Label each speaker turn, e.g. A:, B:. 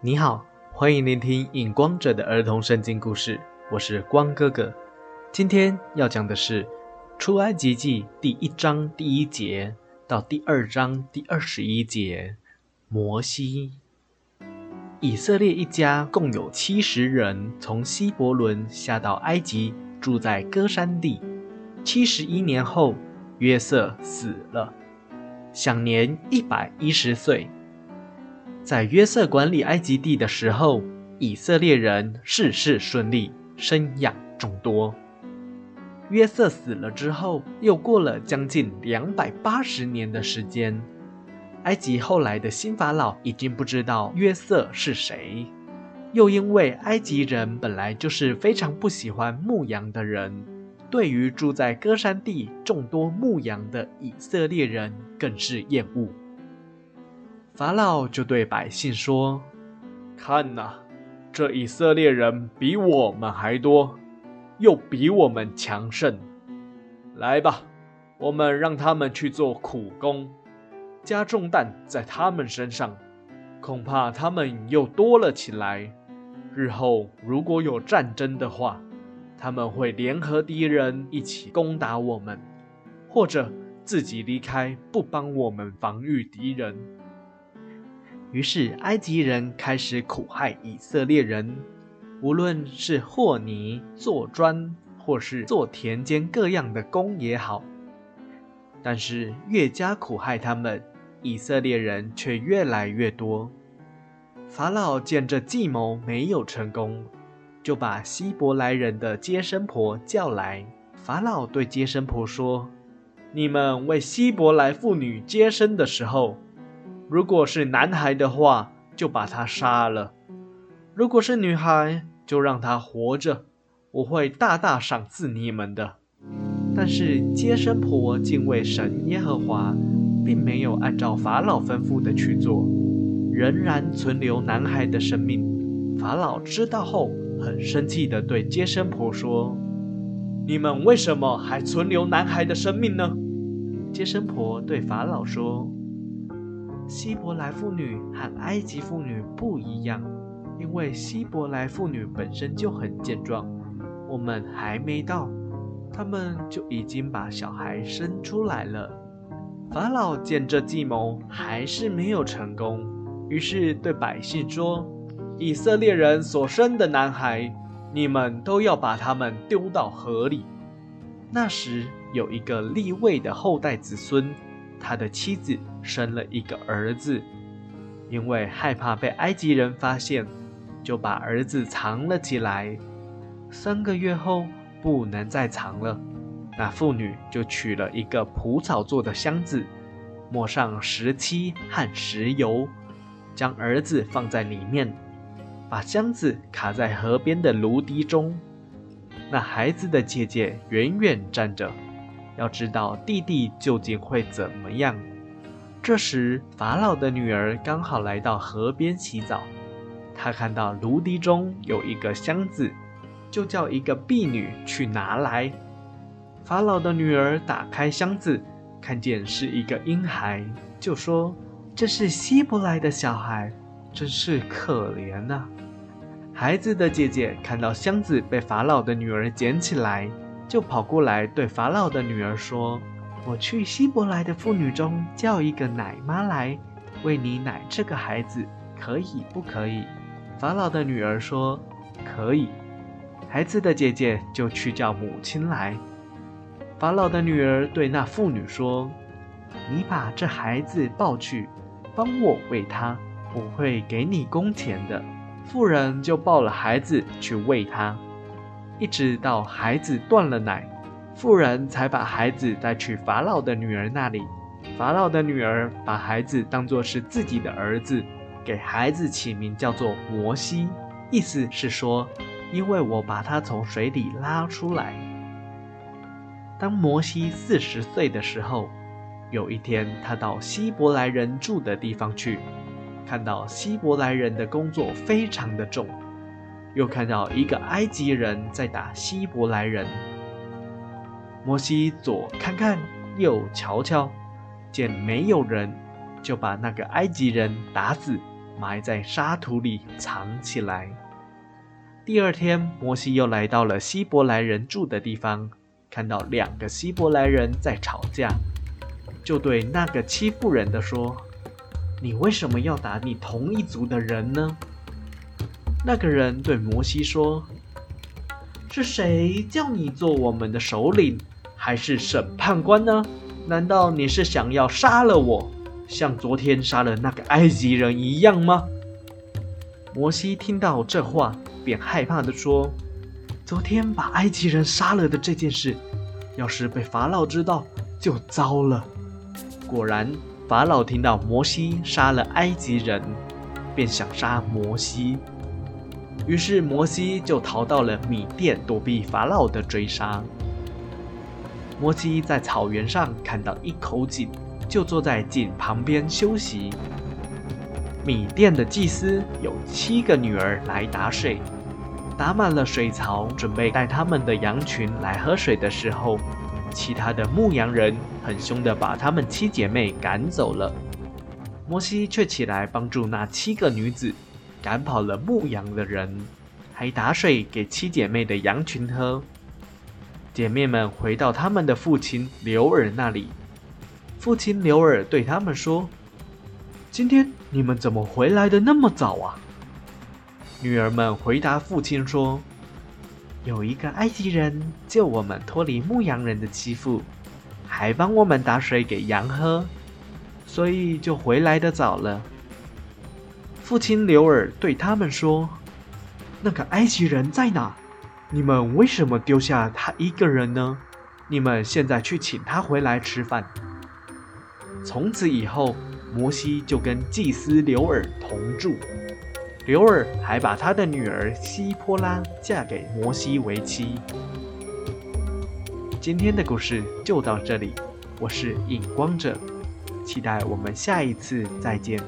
A: 你好，欢迎聆听影光者的儿童圣经故事，我是光哥哥。今天要讲的是《出埃及记》第一章第一节到第二章第二十一节。摩西，以色列一家共有七十人，从希伯伦下到埃及，住在歌山地。七十一年后，约瑟死了，享年一百一十岁。在约瑟管理埃及地的时候，以色列人事事顺利，生养众多。约瑟死了之后，又过了将近两百八十年的时间，埃及后来的新法老已经不知道约瑟是谁，又因为埃及人本来就是非常不喜欢牧羊的人，对于住在歌山地众多牧羊的以色列人更是厌恶。法老就对百姓说：“看呐，这以色列人比我们还多，又比我们强盛。来吧，我们让他们去做苦工，加重担在他们身上，恐怕他们又多了起来。日后如果有战争的话，他们会联合敌人一起攻打我们，或者自己离开，不帮我们防御敌人。”于是，埃及人开始苦害以色列人，无论是和泥、做砖，或是做田间各样的工也好。但是，越加苦害他们，以色列人却越来越多。法老见这计谋没有成功，就把希伯来人的接生婆叫来。法老对接生婆说：“你们为希伯来妇女接生的时候。”如果是男孩的话，就把他杀了；如果是女孩，就让他活着。我会大大赏赐你们的。但是接生婆敬畏神耶和华，并没有按照法老吩咐的去做，仍然存留男孩的生命。法老知道后，很生气地对接生婆说：“你们为什么还存留男孩的生命呢？”接生婆对法老说。希伯来妇女和埃及妇女不一样，因为希伯来妇女本身就很健壮，我们还没到，他们就已经把小孩生出来了。法老见这计谋还是没有成功，于是对百姓说：“以色列人所生的男孩，你们都要把他们丢到河里。”那时有一个立位的后代子孙。他的妻子生了一个儿子，因为害怕被埃及人发现，就把儿子藏了起来。三个月后，不能再藏了，那妇女就取了一个蒲草做的箱子，抹上石漆和石油，将儿子放在里面，把箱子卡在河边的芦堤中。那孩子的姐姐远远站着。要知道弟弟究竟会怎么样？这时，法老的女儿刚好来到河边洗澡，她看到芦堤中有一个箱子，就叫一个婢女去拿来。法老的女儿打开箱子，看见是一个婴孩，就说：“这是希伯来的小孩，真是可怜呐。”孩子的姐姐看到箱子被法老的女儿捡起来。就跑过来对法老的女儿说：“我去希伯来的妇女中叫一个奶妈来喂你奶，这个孩子可以不可以？”法老的女儿说：“可以。”孩子的姐姐就去叫母亲来。法老的女儿对那妇女说：“你把这孩子抱去，帮我喂他，我会给你工钱的。”妇人就抱了孩子去喂他。一直到孩子断了奶，妇人才把孩子带去法老的女儿那里。法老的女儿把孩子当作是自己的儿子，给孩子起名叫做摩西，意思是说，因为我把他从水里拉出来。当摩西四十岁的时候，有一天他到希伯来人住的地方去，看到希伯来人的工作非常的重。又看到一个埃及人在打希伯来人，摩西左看看，右瞧瞧，见没有人，就把那个埃及人打死，埋在沙土里藏起来。第二天，摩西又来到了希伯来人住的地方，看到两个希伯来人在吵架，就对那个欺负人的说：“你为什么要打你同一族的人呢？”那个人对摩西说：“是谁叫你做我们的首领，还是审判官呢？难道你是想要杀了我，像昨天杀了那个埃及人一样吗？”摩西听到这话，便害怕地说：“昨天把埃及人杀了的这件事，要是被法老知道，就糟了。”果然，法老听到摩西杀了埃及人，便想杀摩西。于是摩西就逃到了米甸，躲避法老的追杀。摩西在草原上看到一口井，就坐在井旁边休息。米甸的祭司有七个女儿来打水，打满了水槽，准备带他们的羊群来喝水的时候，其他的牧羊人很凶的把他们七姐妹赶走了。摩西却起来帮助那七个女子。赶跑了牧羊的人，还打水给七姐妹的羊群喝。姐妹们回到他们的父亲刘尔那里，父亲刘尔对他们说：“今天你们怎么回来的那么早啊？”女儿们回答父亲说：“有一个埃及人救我们脱离牧羊人的欺负，还帮我们打水给羊喝，所以就回来的早了。”父亲刘尔对他们说：“那个埃及人在哪？你们为什么丢下他一个人呢？你们现在去请他回来吃饭。”从此以后，摩西就跟祭司刘尔同住。刘尔还把他的女儿希波拉嫁给摩西为妻。今天的故事就到这里，我是影光者，期待我们下一次再见。